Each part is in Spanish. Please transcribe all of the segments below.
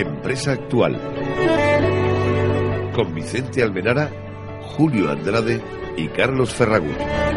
Empresa actual. Con Vicente Almenara, Julio Andrade y Carlos Ferragut.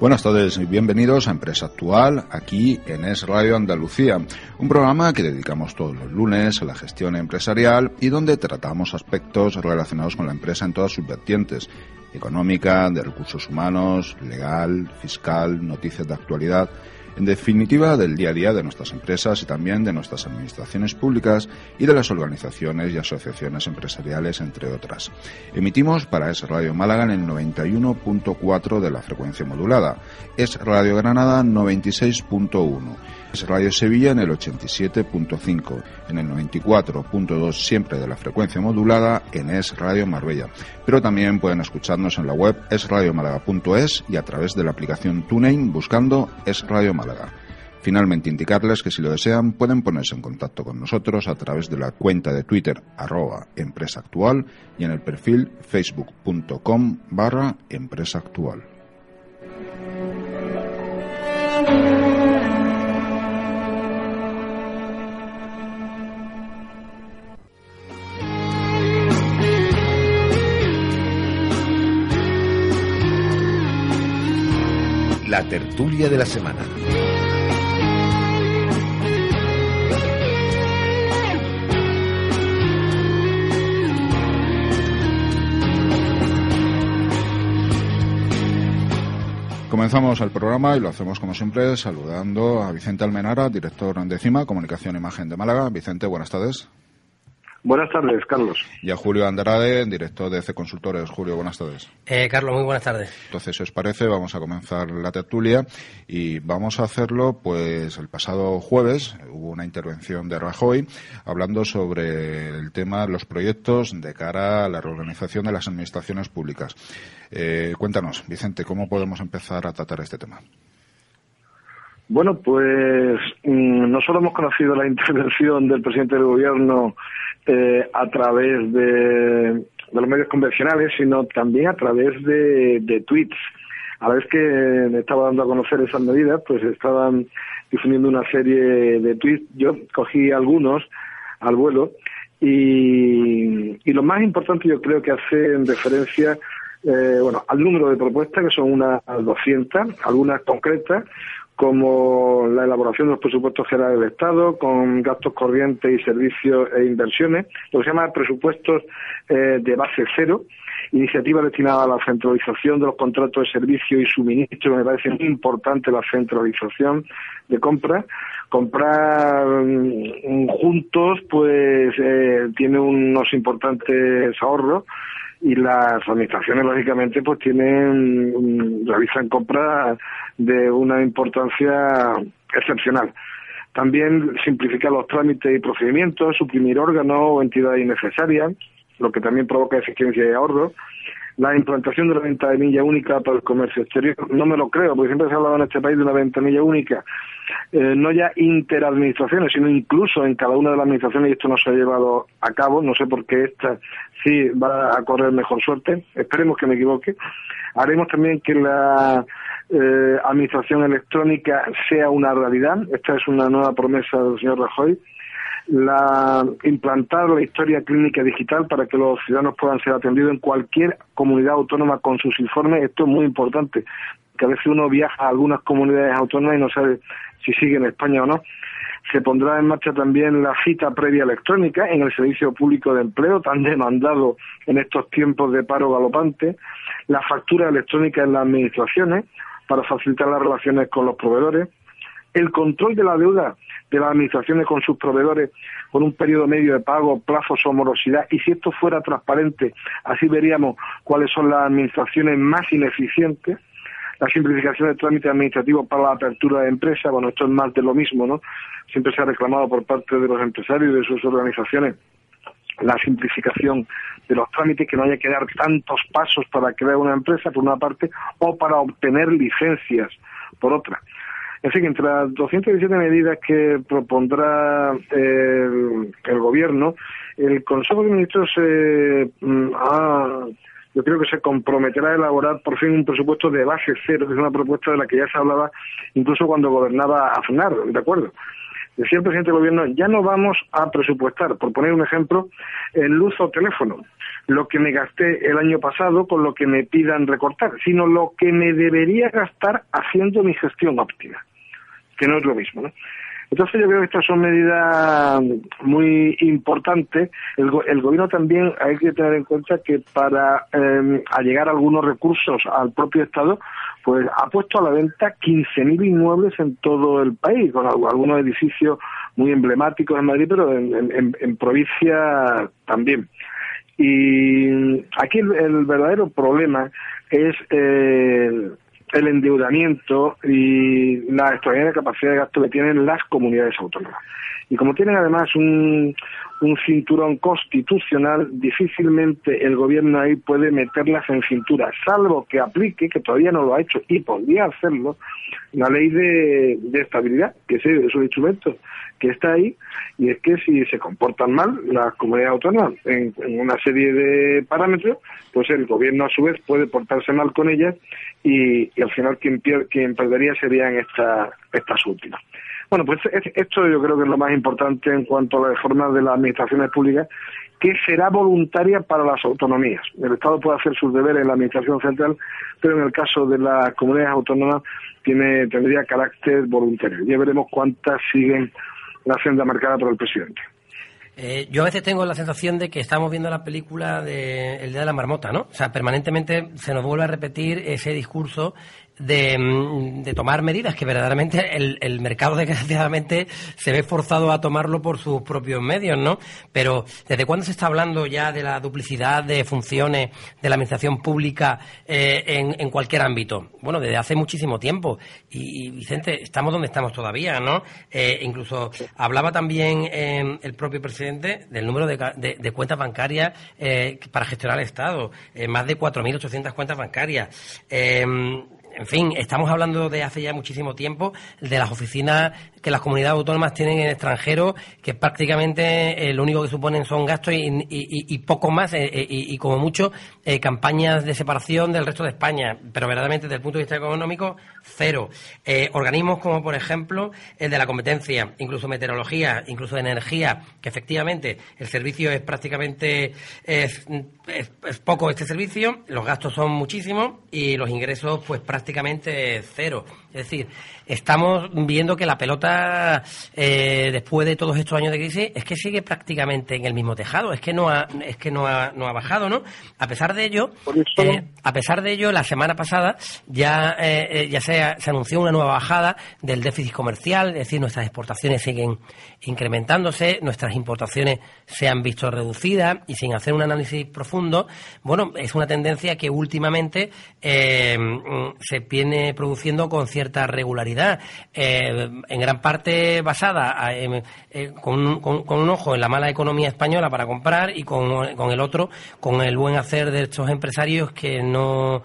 Buenas tardes y bienvenidos a Empresa Actual, aquí en Es Radio Andalucía, un programa que dedicamos todos los lunes a la gestión empresarial y donde tratamos aspectos relacionados con la empresa en todas sus vertientes, económica, de recursos humanos, legal, fiscal, noticias de actualidad en definitiva del día a día de nuestras empresas y también de nuestras administraciones públicas y de las organizaciones y asociaciones empresariales, entre otras. Emitimos para Es Radio Málaga en el 91.4 de la frecuencia modulada, Es Radio Granada 96.1, Es Radio Sevilla en el 87.5, en el 94.2 siempre de la frecuencia modulada en Es Radio Marbella. Pero también pueden escucharnos en la web esradiomálaga.es y a través de la aplicación TuneIn buscando Es Radio Málaga. Finalmente, indicarles que si lo desean pueden ponerse en contacto con nosotros a través de la cuenta de Twitter arroba empresa actual y en el perfil facebook.com barra empresa actual. La tertulia de la semana. Comenzamos el programa y lo hacemos como siempre saludando a Vicente Almenara, director de CIMA, Comunicación e Imagen de Málaga. Vicente, buenas tardes. Buenas tardes, Carlos. Y a Julio Andrade, director de C Consultores. Julio, buenas tardes. Eh, Carlos, muy buenas tardes. Entonces, si os parece, vamos a comenzar la tertulia y vamos a hacerlo, pues, el pasado jueves hubo una intervención de Rajoy hablando sobre el tema de los proyectos de cara a la reorganización de las administraciones públicas. Eh, cuéntanos, Vicente, ¿cómo podemos empezar a tratar este tema? Bueno, pues mm, no solo hemos conocido la intervención del presidente del gobierno eh, a través de, los medios convencionales, sino también a través de, de tweets. A la vez que me estaba dando a conocer esas medidas, pues estaban difundiendo una serie de tweets. Yo cogí algunos al vuelo y, y lo más importante yo creo que hacen referencia eh, bueno, al número de propuestas, que son unas 200, algunas concretas, como la elaboración de los presupuestos generales del Estado, con gastos corrientes y servicios e inversiones, lo que se llama presupuestos eh, de base cero, iniciativa destinada a la centralización de los contratos de servicio y suministro, me parece muy importante la centralización de compras. Comprar mm, juntos, pues, eh, tiene unos importantes ahorros y las administraciones lógicamente pues tienen realizan compras de una importancia excepcional. También simplificar los trámites y procedimientos, suprimir órganos o entidades innecesarias, lo que también provoca eficiencia y ahorro. La implantación de la ventanilla única para el comercio exterior, no me lo creo, porque siempre se ha hablado en este país de una ventanilla única, eh, no ya interadministraciones, sino incluso en cada una de las administraciones, y esto no se ha llevado a cabo, no sé por qué esta sí va a correr mejor suerte, esperemos que me equivoque. Haremos también que la eh, administración electrónica sea una realidad. Esta es una nueva promesa del señor Rajoy. La, implantar la historia clínica digital para que los ciudadanos puedan ser atendidos en cualquier comunidad autónoma con sus informes. Esto es muy importante, que a veces uno viaja a algunas comunidades autónomas y no sabe si sigue en España o no. Se pondrá en marcha también la cita previa electrónica en el servicio público de empleo, tan demandado en estos tiempos de paro galopante, la factura electrónica en las administraciones, para facilitar las relaciones con los proveedores, el control de la deuda de las administraciones con sus proveedores con un periodo medio de pago, plazos o morosidad, y si esto fuera transparente, así veríamos cuáles son las administraciones más ineficientes, la simplificación del trámite administrativo para la apertura de empresas, bueno, esto es más de lo mismo, ¿no? Siempre se ha reclamado por parte de los empresarios y de sus organizaciones la simplificación de los trámites, que no haya que dar tantos pasos para crear una empresa, por una parte, o para obtener licencias, por otra. En fin, entre las 217 medidas que propondrá el, gobierno, el Consejo de Ministros mm, yo creo que se comprometerá a elaborar por fin un presupuesto de base cero, que es una propuesta de la que ya se hablaba incluso cuando gobernaba Aznar, ¿de acuerdo? Decía el presidente del gobierno, ya no vamos a presupuestar, por poner un ejemplo, en luz o teléfono, lo que me gasté el año pasado con lo que me pidan recortar, sino lo que me debería gastar haciendo mi gestión óptima que no es lo mismo. ¿no? Entonces yo creo que estas son medidas muy importantes. El, gobierno también hay que tener en cuenta que para eh, allegar algunos recursos al propio Estado, pues ha puesto a la venta 15.000 inmuebles en todo el país, con algunos edificios muy emblemáticos en Madrid, pero en, provincia también. Y aquí el, verdadero problema es eh, el endeudamiento y la extraordinaria capacidad de gasto que tienen las comunidades autónomas. Y como tienen además un, cinturón constitucional, difícilmente el gobierno ahí puede meterlas en cintura, salvo que aplique, que todavía no lo ha hecho y podría hacerlo, la ley de, estabilidad, que es, es un instrumento que está ahí, y es que si se comportan mal las comunidades autónomas en, una serie de parámetros, pues el gobierno a su vez puede portarse mal con ellas y, al final quien, quien perdería serían esta, estas últimas. Bueno, pues esto yo creo que es lo más importante en cuanto a la reforma de las administraciones públicas, que será voluntaria para las autonomías. El Estado puede hacer sus deberes en la administración central, pero en el caso de las comunidades autónomas tiene, tendría carácter voluntario. Ya veremos cuántas siguen la senda marcada por el presidente. Eh, yo a veces tengo la sensación de que estamos viendo la película de El Día de la Marmota, ¿no? O sea, permanentemente se nos vuelve a repetir ese discurso Mm, de, tomar medidas que verdaderamente el, el, mercado desgraciadamente se ve forzado a tomarlo por sus propios medios, ¿no? Pero ¿desde cuándo se está hablando ya de la duplicidad de funciones de la administración pública eh, en, en, cualquier ámbito? Bueno, desde hace muchísimo tiempo. Y, Vicente, estamos donde estamos todavía, ¿no? Eh, incluso hablaba también eh, el propio presidente del número de, de, cuentas bancarias para gestionar el Estado. más de 4.800 cuentas bancarias en fin, estamos hablando de hace ya muchísimo tiempo de las oficinas que las comunidades autónomas tienen en extranjero, que prácticamente eh, lo único que suponen son gastos y, poco más, eh, eh, y, como mucho, campañas de separación del resto de España. Pero verdaderamente, desde el punto de vista económico, cero. organismos como, por ejemplo, el de la competencia, incluso meteorología, incluso de energía, que efectivamente el servicio es prácticamente es, poco este servicio, los gastos son muchísimos y los ingresos, pues prácticamente cero. Es decir, estamos viendo que la pelota, eh, después de todos estos años de crisis, es que sigue prácticamente en el mismo tejado, es que no ha, es que no ha, no ha bajado, ¿no? A pesar de ello, eh, a pesar de ello, la semana pasada ya, eh, ya se, se anunció una nueva bajada del déficit comercial, es decir, nuestras exportaciones siguen incrementándose, nuestras importaciones se han visto reducidas y sin hacer un análisis profundo, bueno, es una tendencia que últimamente se viene produciendo con cierta regularidad, eh, en gran parte basada eh, con, un ojo en la mala economía española para comprar y con, con el otro con el buen hacer de estos empresarios que no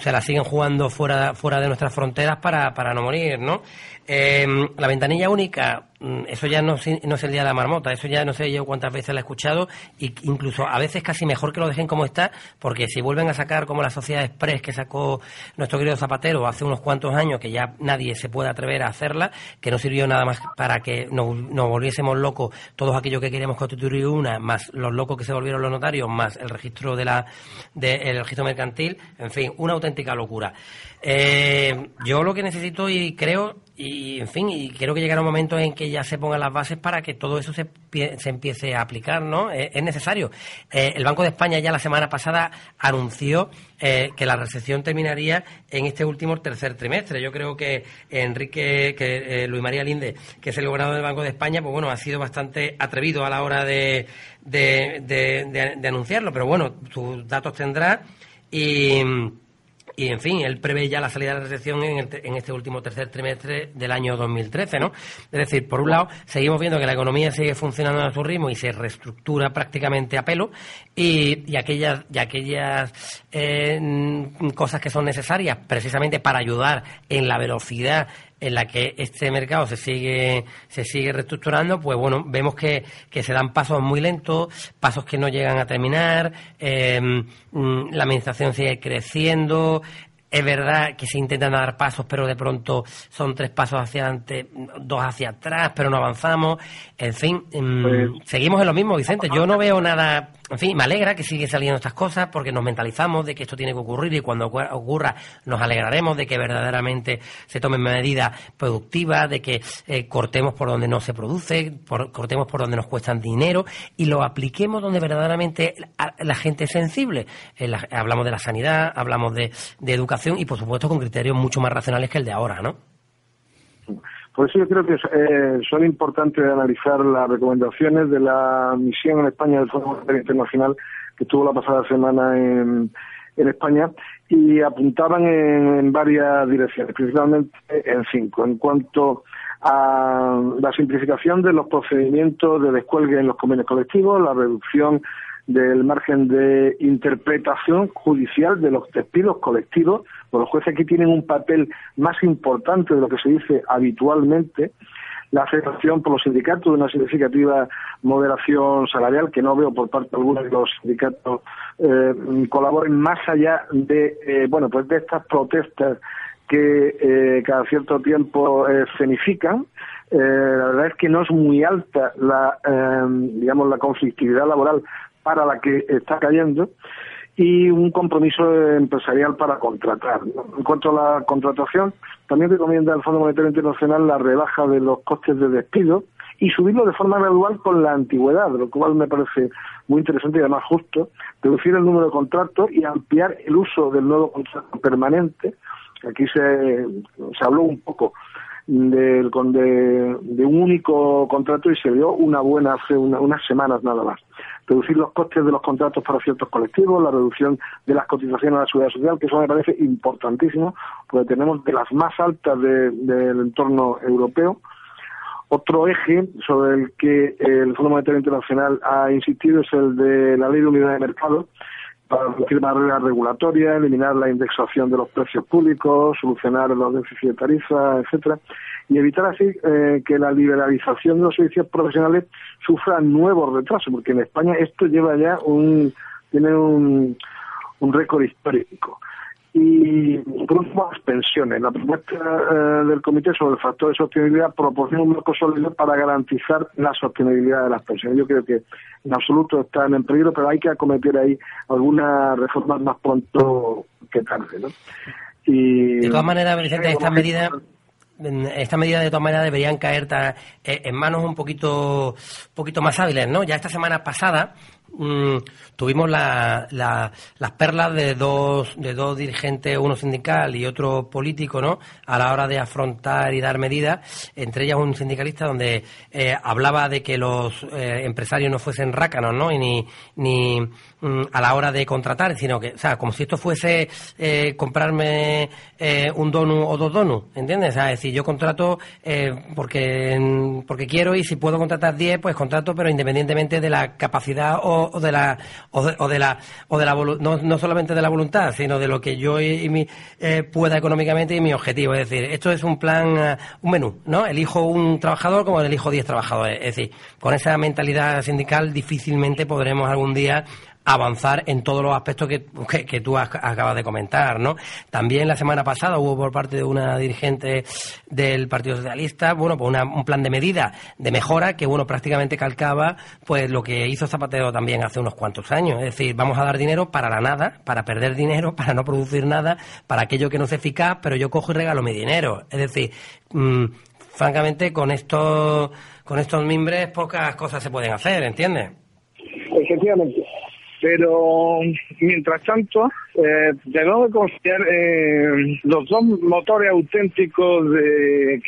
se la siguen jugando fuera, fuera de nuestras fronteras para, para no morir, ¿no? Eh, la ventanilla única, mm, eso ya no, no, es el día de la marmota, eso ya no sé yo cuántas veces la he escuchado, y incluso a veces casi mejor que lo dejen como está, porque si vuelven a sacar como la Sociedad Express que sacó nuestro querido Zapatero hace unos cuantos años, que ya nadie se puede atrever a hacerla, que no sirvió nada más para que nos, volviésemos locos todos aquellos que queríamos constituir una, más los locos que se volvieron los notarios, más el registro de la, del registro mercantil, en fin, una auténtica locura. Eh, yo lo que necesito y creo y, en fin, y creo que llegará un momento en que ya se pongan las bases para que todo eso se, se empiece a aplicar, ¿no? Es, necesario. Eh, el Banco de España ya la semana pasada anunció eh, que la recesión terminaría en este último tercer trimestre. Yo creo que Enrique, que eh, Luis María Linde, que es el gobernador del Banco de España, pues bueno, ha sido bastante atrevido a la hora de, de, de anunciarlo, pero bueno, sus datos tendrá y y en fin, él prevé ya la salida de la recesión en, en, este último tercer trimestre del año 2013, ¿no? Es decir, por un lado, seguimos viendo que la economía sigue funcionando a su ritmo y se reestructura prácticamente a pelo y, y aquellas, aquellas eh, cosas que son necesarias precisamente para ayudar en la velocidad en la que este mercado se sigue se sigue reestructurando, pues bueno, vemos que, que se dan pasos muy lentos, pasos que no llegan a terminar, eh, mm, la administración sigue creciendo, es verdad que se intentan dar pasos, pero de pronto son tres pasos hacia adelante, dos hacia atrás, pero no avanzamos. En fin, mm, pues seguimos en lo mismo, Vicente. Yo no veo nada en fin, me alegra que sigue saliendo estas cosas porque nos mentalizamos de que esto tiene que ocurrir y cuando ocurra nos alegraremos de que verdaderamente se tomen medidas productivas, de que eh, cortemos por donde no se produce, cortemos por donde nos cuestan dinero y lo apliquemos donde verdaderamente la, gente es sensible. Eh, hablamos de la sanidad, hablamos de, de educación y por supuesto con criterios mucho más racionales que el de ahora, ¿no? Por eso yo creo que eh, son importantes analizar las recomendaciones de la misión en España del Fondo Monetario Internacional que estuvo la pasada semana en, España y apuntaban en, varias direcciones, principalmente en cinco. En cuanto a la simplificación de los procedimientos de descuelgue en los convenios colectivos, la reducción del margen de interpretación judicial de los despidos colectivos. Pues los jueces aquí tienen un papel más importante de lo que se dice habitualmente. La aceptación por los sindicatos de una significativa moderación salarial que no veo por parte alguna de los sindicatos eh, colaboren más allá de eh, bueno pues de estas protestas que eh, cada cierto tiempo eh, escenifican. Eh, la verdad es que no es muy alta la digamos la conflictividad laboral para la que está cayendo y un compromiso empresarial para contratar. En cuanto a la contratación, también recomienda el Fondo Monetario Internacional la rebaja de los costes de despido y subirlo de forma gradual con la antigüedad, lo cual me parece muy interesante y además justo, reducir el número de contratos y ampliar el uso del nuevo contrato permanente. Aquí se, se habló un poco del, de, de, un único contrato y se dio una buena hace unas semanas nada más reducir los costes de los contratos para ciertos colectivos, la reducción de las cotizaciones a la seguridad social, que eso me parece importantísimo, porque tenemos de las más altas del entorno europeo. Otro eje sobre el que el Fondo Monetario Internacional ha insistido es el de la Ley de Unidad de Mercado, para reducir barreras regulatorias, eliminar la indexación de los precios públicos, solucionar los déficits de tarifa, etcétera, y evitar así eh, que la liberalización de los servicios profesionales sufra nuevos retrasos, porque en España esto lleva ya un tiene un, un récord histórico. Y por último, las pensiones. La propuesta eh, del Comité sobre el factor de sostenibilidad proporciona un marco sólido para garantizar la sostenibilidad de las pensiones. Yo creo que en absoluto están en peligro, pero hay que acometer ahí algunas reformas más pronto que tarde. ¿no? Y, de todas maneras, Vicente, estas medidas esta medida de todas maneras deberían caer eh, en manos un poquito, poquito más hábiles, ¿no? Ya esta semana pasada Mm, tuvimos la, las perlas de dos, de dos dirigentes, uno sindical y otro político, ¿no? A la hora de afrontar y dar medidas, entre ellas un sindicalista donde eh, hablaba de que los eh, empresarios no fuesen rácanos, ¿no? Y ni, ni a la hora de contratar, sino que, o sea, como si esto fuese eh, comprarme un donu o dos donus, ¿entiendes? O sea, es decir, yo contrato porque, porque quiero y si puedo contratar 10, pues contrato, pero independientemente de la capacidad o o, de la o de, la o de la no, no solamente de la voluntad sino de lo que yo y, mi, eh, pueda económicamente y mi objetivo. Es decir esto es un plan eh, un menú no elijo un trabajador como elijo 10 trabajadores. Es decir con esa mentalidad sindical difícilmente podremos algún día avanzar en todos los aspectos que, que, tú acabas de comentar, ¿no? También la semana pasada hubo por parte de una dirigente del Partido Socialista, bueno, pues un plan de medida de mejora que, bueno, prácticamente calcaba, pues lo que hizo Zapatero también hace unos cuantos años. Es decir, vamos a dar dinero para la nada, para perder dinero, para no producir nada, para aquello que no es eficaz, pero yo cojo y regalo mi dinero. Es decir, mmm, francamente, con estos, con estos mimbres pocas cosas se pueden hacer, ¿entiendes? Efectivamente. Pero, mientras tanto, eh, debemos considerar eh, los dos motores auténticos de,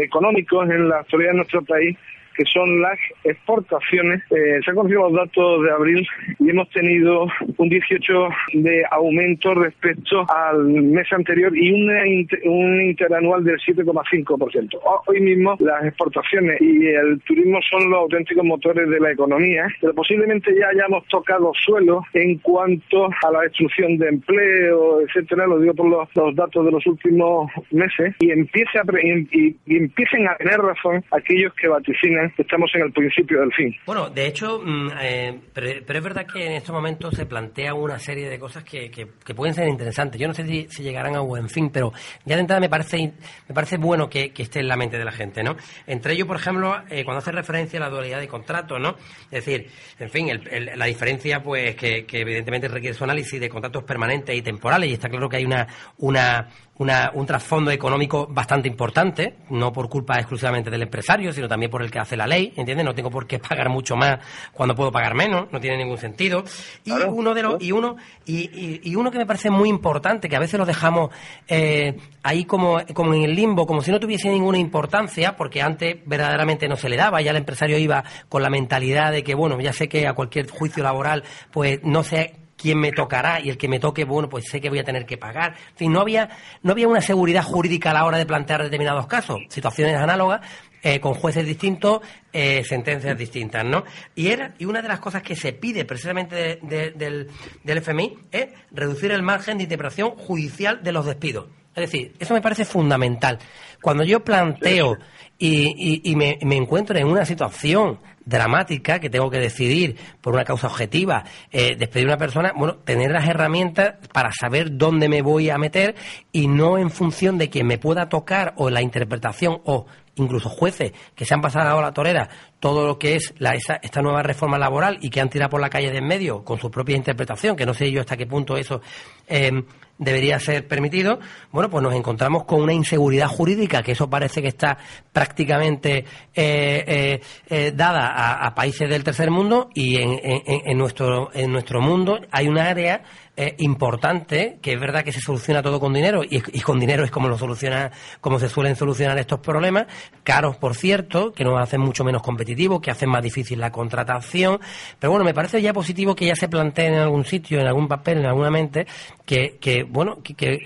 económicos en la actualidad de nuestro país que son las exportaciones. Eh, se han conocido los datos de abril y hemos tenido un 18 de aumento respecto al mes anterior y un interanual del 7,5%. Hoy mismo las exportaciones y el turismo son los auténticos motores de la economía, pero posiblemente ya hayamos tocado suelo en cuanto a la destrucción de empleo, etcétera, lo digo por los, datos de los últimos meses, y empiecen a tener razón aquellos que vaticinan estamos en el principio del fin. Bueno, de hecho, mm, eh, pero, es verdad que en estos momentos se plantea una serie de cosas que, que, pueden ser interesantes. Yo no sé si, llegarán a buen fin, pero ya de entrada me parece, me parece bueno que, esté en la mente de la gente, ¿no? Entre ellos, por ejemplo, eh, cuando hace referencia a la dualidad de contratos, ¿no? Es decir, en fin, la diferencia, pues, que, que evidentemente requiere su análisis de contratos permanentes y temporales, y está claro que hay una, una un trasfondo económico bastante importante, no por culpa exclusivamente del empresario, sino también por el que hace la ley, ¿entiendes? No tengo por qué pagar mucho más cuando puedo pagar menos, no tiene ningún sentido. Y uno de los, y uno, y, uno que me parece muy importante, que a veces lo dejamos eh, ahí como, como en el limbo, como si no tuviese ninguna importancia, porque antes verdaderamente no se le daba, ya el empresario iba con la mentalidad de que, bueno, ya sé que a cualquier juicio laboral, pues no sé quién me tocará y el que me toque, bueno, pues sé que voy a tener que pagar. En fin, no había, no había una seguridad jurídica a la hora de plantear determinados casos, situaciones análogas, eh, con jueces distintos, eh, sentencias distintas, ¿no? Y era y una de las cosas que se pide precisamente del, del FMI es reducir el margen de interpretación judicial de los despidos. Es decir, eso me parece fundamental. Cuando yo planteo y, y, me, me, encuentro en una situación dramática que tengo que decidir por una causa objetiva, eh, despedir a una persona, bueno, tener las herramientas para saber dónde me voy a meter y no en función de quien me pueda tocar o la interpretación o incluso jueces que se han pasado a la torera todo lo que es la, esta nueva reforma laboral y que han tirado por la calle de en medio con su propia interpretación, que no sé yo hasta qué punto eso eh, debería ser permitido, bueno, pues nos encontramos con una inseguridad jurídica, que eso parece que está prácticamente eh, eh, dada a, países del tercer mundo y en, en, nuestro, en nuestro mundo hay un área eh, importante, que es verdad que se soluciona todo con dinero y, con dinero es como lo soluciona, como se suelen solucionar estos problemas, caros por cierto, que nos hacen mucho menos competitivos, que hacen más difícil la contratación, pero bueno, me parece ya positivo que ya se planteen en algún sitio, en algún papel, en alguna mente, que, bueno, que,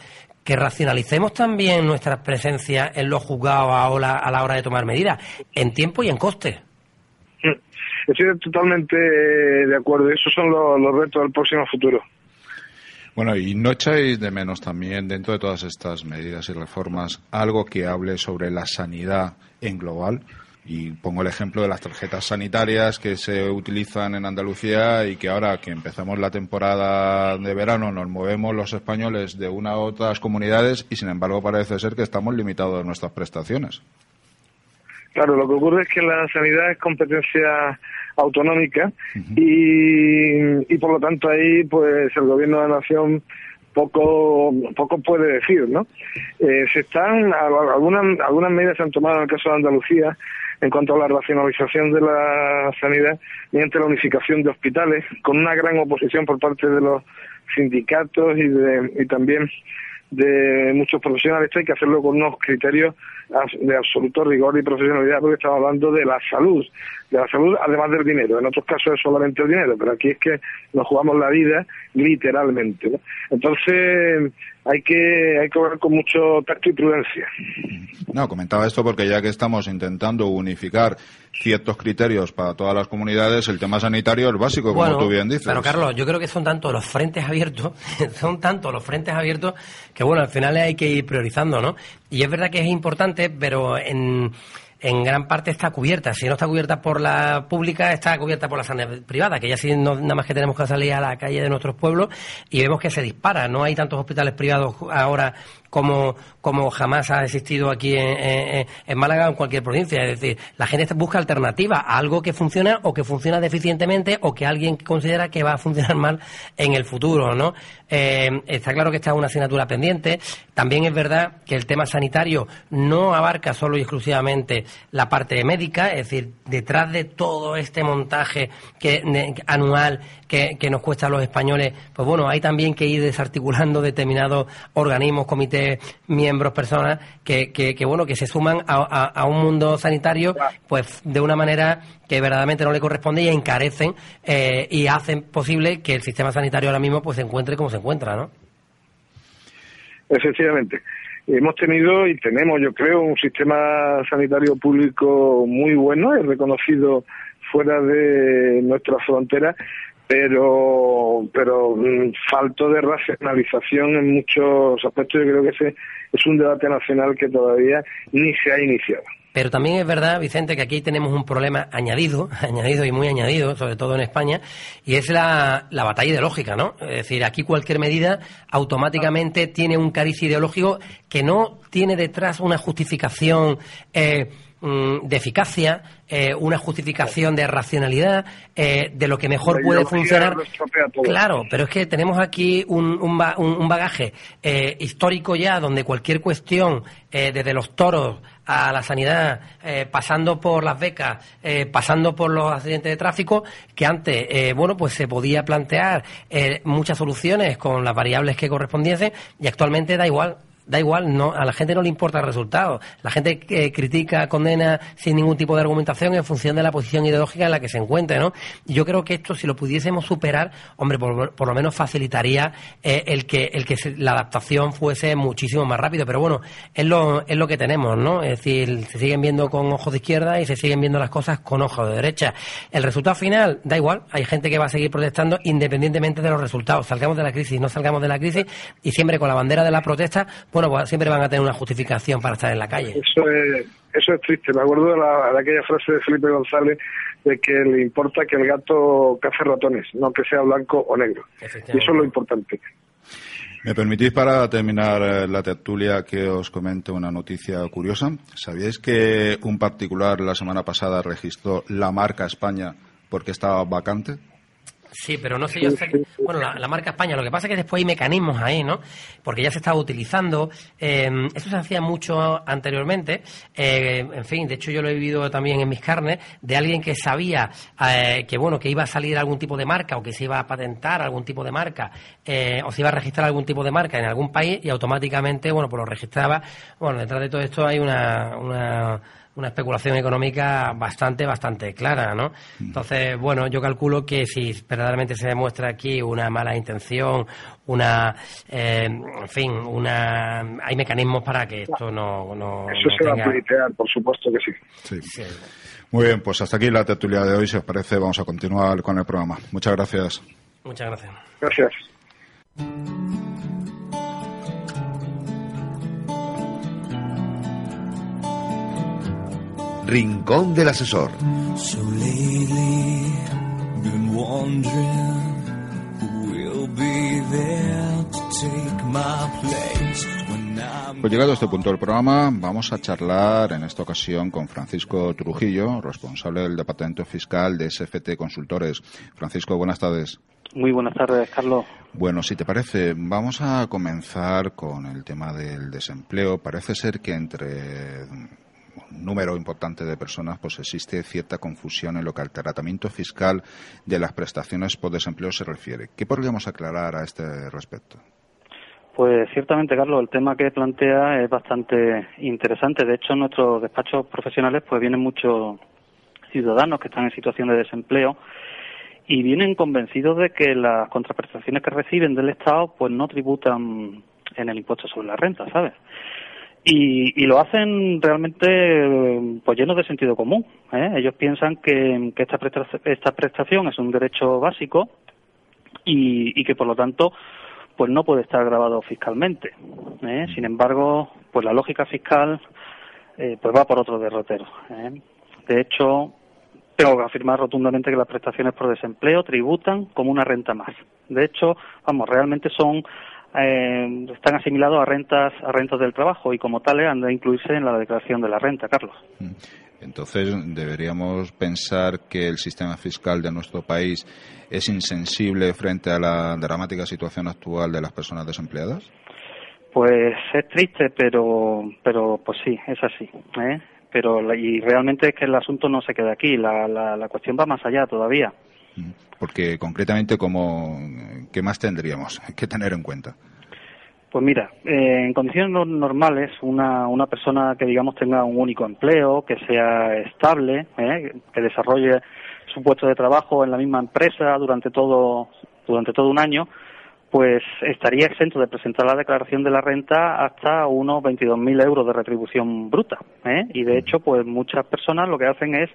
racionalicemos también nuestra presencia en los juzgados a, a la hora de tomar medidas, en tiempo y en coste. Estoy totalmente de acuerdo. Esos son los retos del próximo futuro. Bueno, y no echáis de menos también, dentro de todas estas medidas y reformas, algo que hable sobre la sanidad en global. Y pongo el ejemplo de las tarjetas sanitarias que se utilizan en Andalucía y que ahora que empezamos la temporada de verano nos movemos los españoles de una a otras comunidades y sin embargo parece ser que estamos limitados en nuestras prestaciones. Claro, lo que ocurre es que la sanidad es competencia autonómica y, y por lo tanto ahí pues el gobierno de la nación poco poco puede decir, ¿no? Eh, se están algunas algunas medidas se han tomado en el caso de Andalucía en cuanto a la racionalización de la sanidad mediante la unificación de hospitales con una gran oposición por parte de los sindicatos y de y también de muchos profesionales. Hay que hacerlo con unos criterios de absoluto rigor y profesionalidad porque estamos hablando de la salud, de la salud además del dinero. En otros casos es solamente el dinero, pero aquí es que nos jugamos la vida literalmente. Entonces hay que hay que ver con mucho tacto y prudencia. No, comentaba esto porque ya que estamos intentando unificar ciertos criterios para todas las comunidades, el tema sanitario es básico, como tú bien dices. Pero Carlos, yo creo que son tantos los frentes abiertos, son tantos los frentes abiertos que bueno, al final hay que ir priorizando, ¿no? Y es verdad que es importante, pero en en gran parte está cubierta. Si no está cubierta por la pública, está cubierta por la sanidad privada, que ya sí nada más que tenemos que salir a la calle de nuestros pueblos y vemos que se dispara. No hay tantos hospitales privados ahora como, como jamás ha existido aquí en, en, Málaga o en cualquier provincia. Es decir, la gente busca alternativas a algo que funciona o que funciona deficientemente o que alguien considera que va a funcionar mal en el futuro, ¿no? Eh, está claro que esta es una asignatura pendiente. También es verdad que el tema sanitario no abarca solo y exclusivamente la parte médica, es decir, detrás de todo este montaje que, anual que, que, nos cuesta a los españoles, pues bueno, hay también que ir desarticulando determinados organismos, comités, miembros, personas que, que, bueno, que se suman a, a, un mundo sanitario, pues de una manera que verdaderamente no le corresponde y encarecen eh, y hacen posible que el sistema sanitario ahora mismo pues se encuentre como se encuentra, ¿no? Efectivamente. Hemos tenido y tenemos, yo creo, un sistema sanitario público muy bueno, es reconocido fuera de nuestra frontera, pero pero mm, falto de racionalización en muchos aspectos. Yo creo que ese es un debate nacional que todavía ni se ha iniciado. Pero también es verdad, Vicente, que aquí tenemos un problema añadido, añadido y muy añadido, sobre todo en España, y es la, la batalla ideológica, ¿no? Es decir, aquí cualquier medida automáticamente tiene un cariz ideológico que no tiene detrás una justificación eh, mm, de eficacia, eh, una justificación de racionalidad, eh, de lo que mejor puede funcionar. Claro, pero es que tenemos aquí un, un, un bagaje histórico ya donde cualquier cuestión, desde los toros a la sanidad, eh, pasando por las becas, eh, pasando por los accidentes de tráfico, que antes, eh, bueno, pues se podía plantear muchas soluciones con las variables que correspondiesen y actualmente da igual da igual, no, a la gente no le importa el resultado. La gente que critica, condena sin ningún tipo de argumentación en función de la posición ideológica en la que se encuentre, ¿no? Yo creo que esto, si lo pudiésemos superar, hombre, por, lo menos facilitaría eh, el que, el que la adaptación fuese muchísimo más rápido. Pero bueno, es lo, es lo que tenemos, ¿no? Es decir, se siguen viendo con ojos de izquierda y se siguen viendo las cosas con ojos de derecha. El resultado final, da igual, hay gente que va a seguir protestando independientemente de los resultados. Salgamos de la crisis, no salgamos de la crisis y siempre con la bandera de la protesta, bueno, pues siempre van a tener una justificación para estar en la calle. Eso es, eso es triste. Me acuerdo de, aquella frase de Felipe González de que le importa que el gato cace ratones, no que sea blanco o negro. Y eso es lo importante. ¿Me permitís para terminar eh, la tertulia que os comente una noticia curiosa? ¿Sabíais que un particular la semana pasada registró la marca España porque estaba vacante? Sí, pero no sé yo. bueno, la, marca España, lo que pasa es que después hay mecanismos ahí, ¿no? Porque ya se estaba utilizando. Eh, esto se hacía mucho anteriormente. Eh, en fin, de hecho, yo lo he vivido también en mis carnes, de alguien que sabía eh, que, bueno, que iba a salir algún tipo de marca o que se iba a patentar algún tipo de marca eh, o se iba a registrar algún tipo de marca en algún país y automáticamente, bueno, pues lo registraba. Bueno, detrás de todo esto hay una, una una especulación económica bastante, bastante clara, ¿no? Entonces, bueno, yo calculo que si verdaderamente se demuestra aquí una mala intención, una, eh, en fin, una, hay mecanismos para que esto no, no Eso se va a politear, por supuesto que sí. sí. Muy bien, pues hasta aquí la tertulia de hoy. Si os parece, vamos a continuar con el programa. Muchas gracias. Muchas gracias. Gracias. Rincón del Asesor. Pues llegado a este punto del programa, vamos a charlar en esta ocasión con Francisco Trujillo, responsable del Departamento Fiscal de SFT Consultores. Francisco, buenas tardes. Muy buenas tardes, Carlos. Bueno, si te parece, vamos a comenzar con el tema del desempleo. Parece ser que entre número importante de personas, pues existe cierta confusión en lo que al tratamiento fiscal de las prestaciones por desempleo se refiere. ¿Qué podríamos aclarar a este respecto? Pues ciertamente, Carlos, el tema que plantea es bastante interesante. De hecho, en nuestros despachos profesionales pues vienen muchos ciudadanos que están en situación de desempleo y vienen convencidos de que las contraprestaciones que reciben del Estado pues no tributan en el impuesto sobre la renta, ¿sabes? Y, lo hacen realmente pues llenos de sentido común. ¿eh? Ellos piensan que, esta, esta prestación es un derecho básico y, que por lo tanto pues no puede estar grabado fiscalmente. ¿eh? Sin embargo, pues la lógica fiscal eh, pues va por otro derrotero. ¿eh? De hecho, tengo que afirmar rotundamente que las prestaciones por desempleo tributan como una renta más. De hecho, vamos, realmente son eh, están asimilados a rentas a rentas del trabajo y como tales han de incluirse en la declaración de la renta, Carlos. Mm. Entonces, deberíamos pensar que el sistema fiscal de nuestro país es insensible frente a la dramática situación actual de las personas desempleadas. Pues es triste, pero, pero pues sí, es así. ¿eh? Pero y realmente es que el asunto no se queda aquí, la, la, la cuestión va más allá todavía. Mm. Porque concretamente, ¿cómo, ¿qué más tendríamos que tener en cuenta? Pues mira, eh, en condiciones normales, una, una persona que digamos tenga un único empleo, que sea estable, ¿eh? que desarrolle su puesto de trabajo en la misma empresa durante todo durante todo un año, pues estaría exento de presentar la declaración de la renta hasta unos 22.000 euros de retribución bruta. ¿eh? Y de hecho, pues muchas personas lo que hacen es,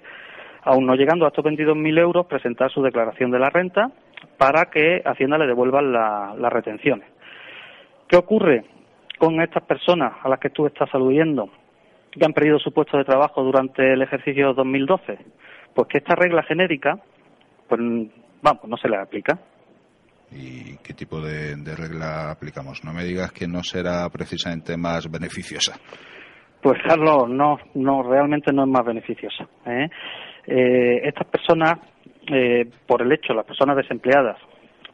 aún no llegando a estos 22.000 euros, presentar su declaración de la renta para que Hacienda le devuelva las retenciones. ¿Qué ocurre con estas personas a las que tú estás aludiendo que han perdido su puesto de trabajo durante el ejercicio 2012? Pues que esta regla genérica, pues vamos, no se les aplica ¿Y qué tipo de, regla aplicamos? No me digas que no será precisamente más beneficiosa. Pues Carlos, no, no, realmente no es más beneficiosa. ¿eh? Eh, estas personas, eh, por el hecho, las personas desempleadas,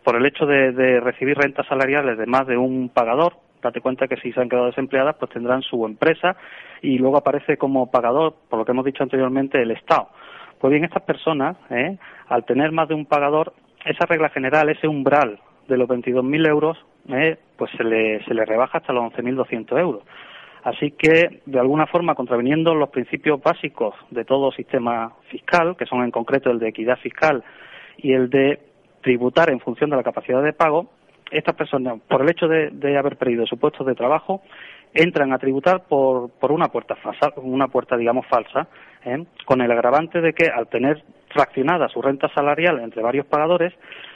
por el hecho de, de, recibir rentas salariales de más de un pagador, date cuenta que si se han quedado desempleadas, pues tendrán su empresa y luego aparece como pagador, por lo que hemos dicho anteriormente, el Estado. Pues bien, estas personas, al tener más de un pagador, esa regla general, ese umbral de los 22.000 euros, eh, pues se le, se le rebaja hasta los 11.200 euros. Así que, de alguna forma, contraviniendo los principios básicos de todo sistema fiscal, que son en concreto el de equidad fiscal y el de tributar en función de la capacidad de pago, estas personas, por el hecho de, de haber perdido su puesto de trabajo, entran a tributar por, por una puerta falsa, una puerta, digamos, falsa, ¿eh? con el agravante de que al tener fraccionada su renta salarial entre varios pagadores,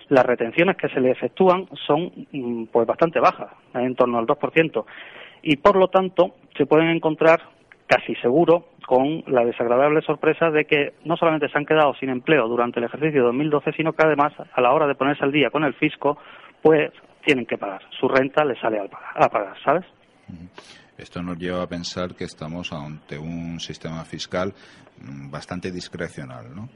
las retenciones que se le efectúan son mm, pues bastante bajas, ¿eh? en torno al 2%, y por lo tanto se pueden encontrar casi seguro con la desagradable sorpresa de que no solamente se han quedado sin empleo durante el ejercicio 2012, sino que además a la hora de ponerse al día con el fisco, pues tienen que pagar. Su renta les sale a pagar, ¿sabes? Esto nos lleva a pensar que estamos ante un sistema fiscal mm, bastante discrecional, ¿no?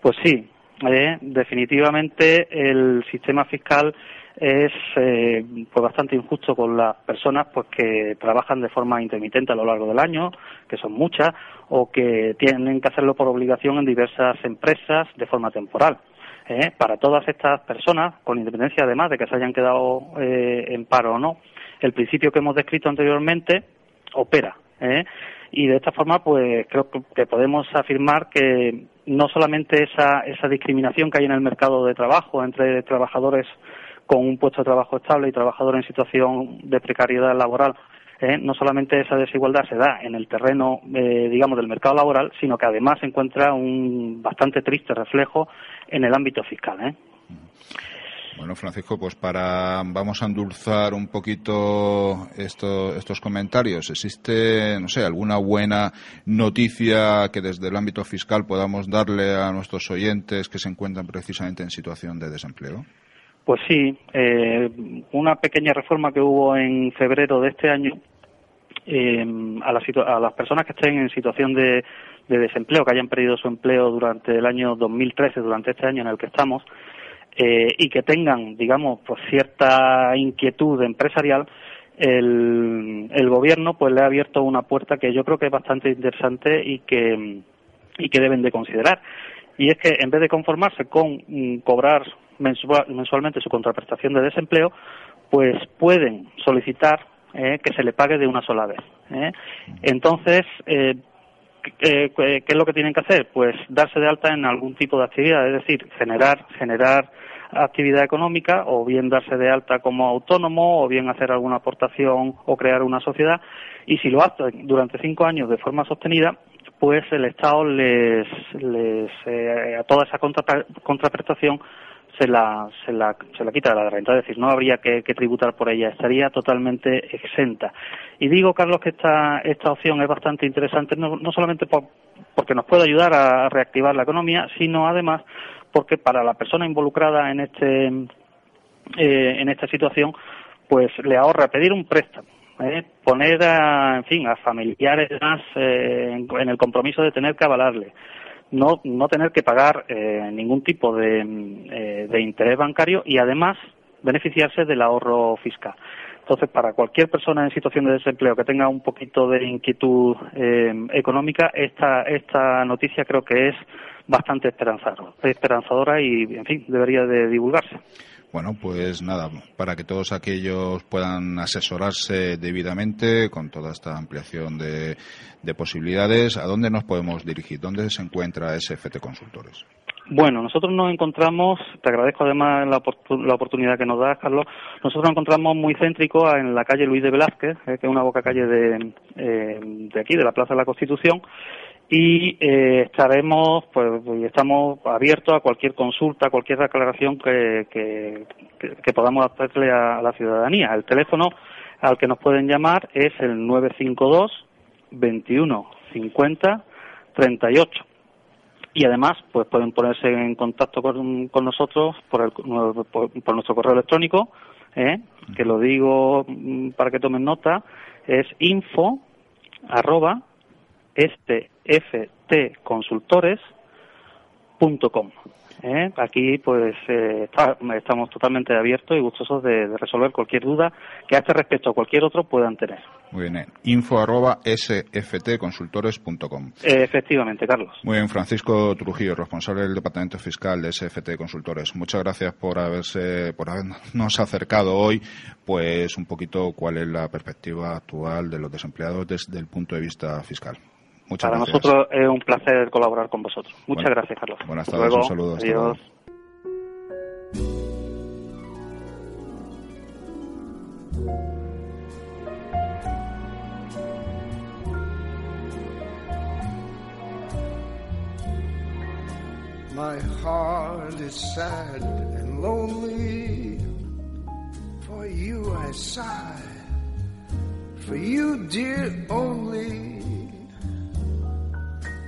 Pues sí, eh, definitivamente el sistema fiscal es eh, pues bastante injusto con las personas pues que trabajan de forma intermitente a lo largo del año, que son muchas, o que tienen que hacerlo por obligación en diversas empresas de forma temporal. Eh, para todas estas personas, con independencia además de que se hayan quedado eh, en paro o no, el principio que hemos descrito anteriormente opera. ¿eh? Y de esta forma, pues creo que podemos afirmar que no solamente esa, esa discriminación que hay en el mercado de trabajo entre trabajadores con un puesto de trabajo estable y trabajadores en situación de precariedad laboral, ¿eh? no solamente esa desigualdad se da en el terreno, eh, digamos, del mercado laboral, sino que además se encuentra un bastante triste reflejo en el ámbito fiscal. ¿eh? Bueno, Francisco, pues para vamos a endulzar un poquito estos comentarios. ¿Existe, no sé, alguna buena noticia que desde el ámbito fiscal podamos darle a nuestros oyentes que se encuentran precisamente en situación de desempleo? Pues sí, eh, una pequeña reforma que hubo en febrero de este año eh, a, a, las personas que estén en situación de, de desempleo, que hayan perdido su empleo durante el año 2013, durante este año en el que estamos, eh, y que tengan, digamos, pues cierta inquietud empresarial, el, el gobierno pues le ha abierto una puerta que yo creo que es bastante interesante y que, y que deben de considerar. Y es que en vez de conformarse con mm, cobrar mensualmente su contraprestación de desempleo, pues pueden solicitar eh, que se le pague de una sola vez. Eh. Entonces, eh, ¿qué es lo que tienen que hacer? Pues darse de alta en algún tipo de actividad, es decir, generar, generar actividad económica o bien darse de alta como autónomo o bien hacer alguna aportación o crear una sociedad y si lo hacen durante cinco años de forma sostenida pues el Estado les, les eh, a toda esa contraprestación se la, se la, se la quita de la renta, es decir, no habría que, tributar por ella, estaría totalmente exenta. Y digo, Carlos, que esta, esta opción es bastante interesante, no, solamente porque nos puede ayudar a reactivar la economía, sino además porque para la persona involucrada en este eh, en esta situación, pues le ahorra pedir un préstamo, ¿eh? poner a, en fin, a familiares más eh, en, el compromiso de tener que avalarle, no, no tener que pagar ningún tipo de, de interés bancario y además beneficiarse del ahorro fiscal. Entonces, para cualquier persona en situación de desempleo que tenga un poquito de inquietud económica, esta, esta noticia creo que es bastante esperanzadora y, en fin, debería de divulgarse. Bueno, pues nada, para que todos aquellos puedan asesorarse debidamente con toda esta ampliación de, posibilidades, ¿a dónde nos podemos dirigir? ¿Dónde se encuentra SFT Consultores? Bueno, nosotros nos encontramos, te agradezco además la, oportunidad que nos das, Carlos, nosotros nos encontramos muy céntricos en la calle Luis de Velázquez, eh, que es una boca calle de, eh, de aquí, de la Plaza de la Constitución, y eh, estaremos, pues, estamos abiertos a cualquier consulta, cualquier aclaración que, que, podamos hacerle a, la ciudadanía. El teléfono al que nos pueden llamar es el 952 21 50 38 y además pues pueden ponerse en contacto con, con nosotros por, el, por, nuestro correo electrónico ¿eh? que lo digo mm, para que tomen nota es info arroba este ftconsultores.com. ¿eh? Aquí pues eh, estamos totalmente abiertos y gustosos de, resolver cualquier duda que a este respecto o cualquier otro puedan tener. Muy bien, info arroba sftconsultores.com. efectivamente, Carlos. Muy bien, Francisco Trujillo, responsable del Departamento Fiscal de SFT Consultores. Muchas gracias por haberse, por habernos acercado hoy, pues un poquito cuál es la perspectiva actual de los desempleados desde el punto de vista fiscal. Para nosotros es un placer colaborar con vosotros. Muchas gracias, Carlos. Buenas tardes, un saludo. Adiós. My heart is sad and lonely. For you I sigh. For you, dear, only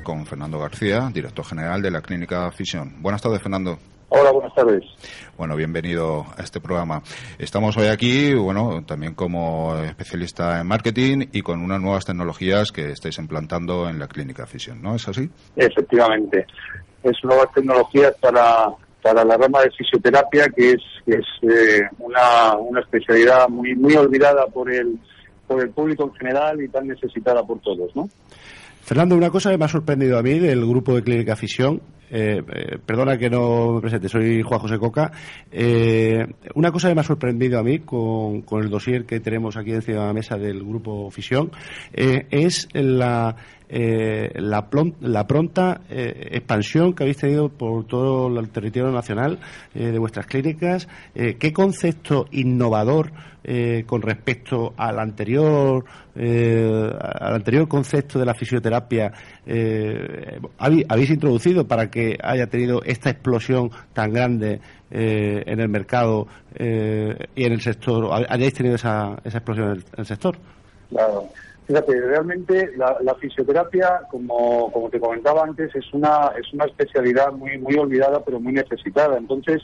con Fernando García, director general de la Clínica Fisión. Buenas tardes, Fernando. Hola, buenas tardes. Bueno, bienvenido a este programa. Estamos hoy aquí, bueno, también como especialista en marketing y con unas nuevas tecnologías que estáis implantando en la Clínica Fisión, ¿no es así? Efectivamente. Es nuevas tecnologías para, para la rama de fisioterapia, que es, es eh, una, una especialidad muy, muy olvidada por el, por el público en general y tan necesitada por todos, ¿no? Fernando, una cosa que me ha sorprendido a mí del grupo de Clínica Fisión, eh, eh, perdona que no me presente, soy Juan José Coca. Eh, una cosa que me ha sorprendido a mí con, el dossier que tenemos aquí encima de la mesa del grupo Fisión es la, la, la, pronta expansión que habéis tenido por todo el territorio nacional de vuestras clínicas. ¿Qué concepto innovador eh, con respecto al anterior eh, al anterior concepto de la fisioterapia eh, habéis introducido para que haya tenido esta explosión tan grande en el mercado y en el sector hayáis tenido esa, esa explosión en el, sector claro Fíjate, realmente la, fisioterapia, como, como te comentaba antes, es una, es una especialidad muy, muy olvidada pero muy necesitada. Entonces,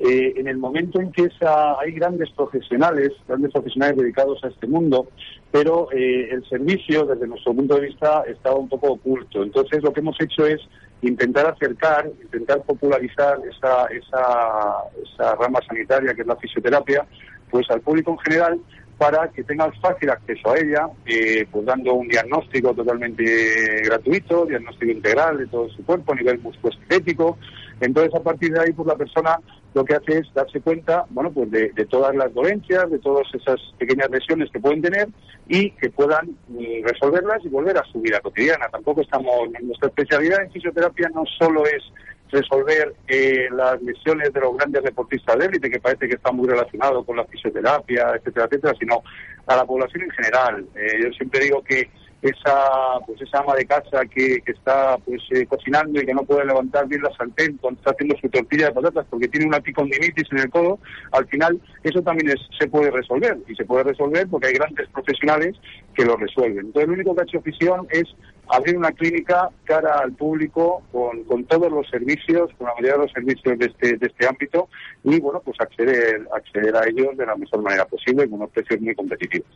eh, en el momento en que esa, hay grandes profesionales, grandes profesionales dedicados a este mundo, pero eh, el servicio, desde nuestro punto de vista, estaba un poco oculto. Entonces, lo que hemos hecho es intentar acercar, intentar popularizar esa, esa, esa rama sanitaria que es la fisioterapia, pues al público en general para que tengan fácil acceso a ella, eh, pues dando un diagnóstico totalmente gratuito, diagnóstico integral de todo su cuerpo a nivel musculoesquelético. Entonces, a partir de ahí, pues la persona lo que hace es darse cuenta, bueno, pues de, todas las dolencias, de todas esas pequeñas lesiones que pueden tener y que puedan mm, resolverlas y volver a su vida cotidiana. Tampoco estamos, nuestra especialidad en fisioterapia no solo es resolver eh, las lesiones de los grandes deportistas de élite, que parece que está muy relacionado con la fisioterapia, etcétera, etcétera, sino a la población en general. Eh, yo siempre digo que esa pues esa ama de casa que, que está pues eh, cocinando y que no puede levantar bien la sartén cuando está haciendo su tortilla de patatas porque tiene una epicondilitis en el codo, al final eso también es, se puede resolver y se puede resolver porque hay grandes profesionales que lo resuelven. Entonces lo único que ha hecho Fisión es abrir una clínica cara al público con, con todos los servicios, con la mayoría de los servicios de este, de este ámbito y bueno pues acceder, acceder a ellos de la mejor manera posible con unos precios muy competitivos.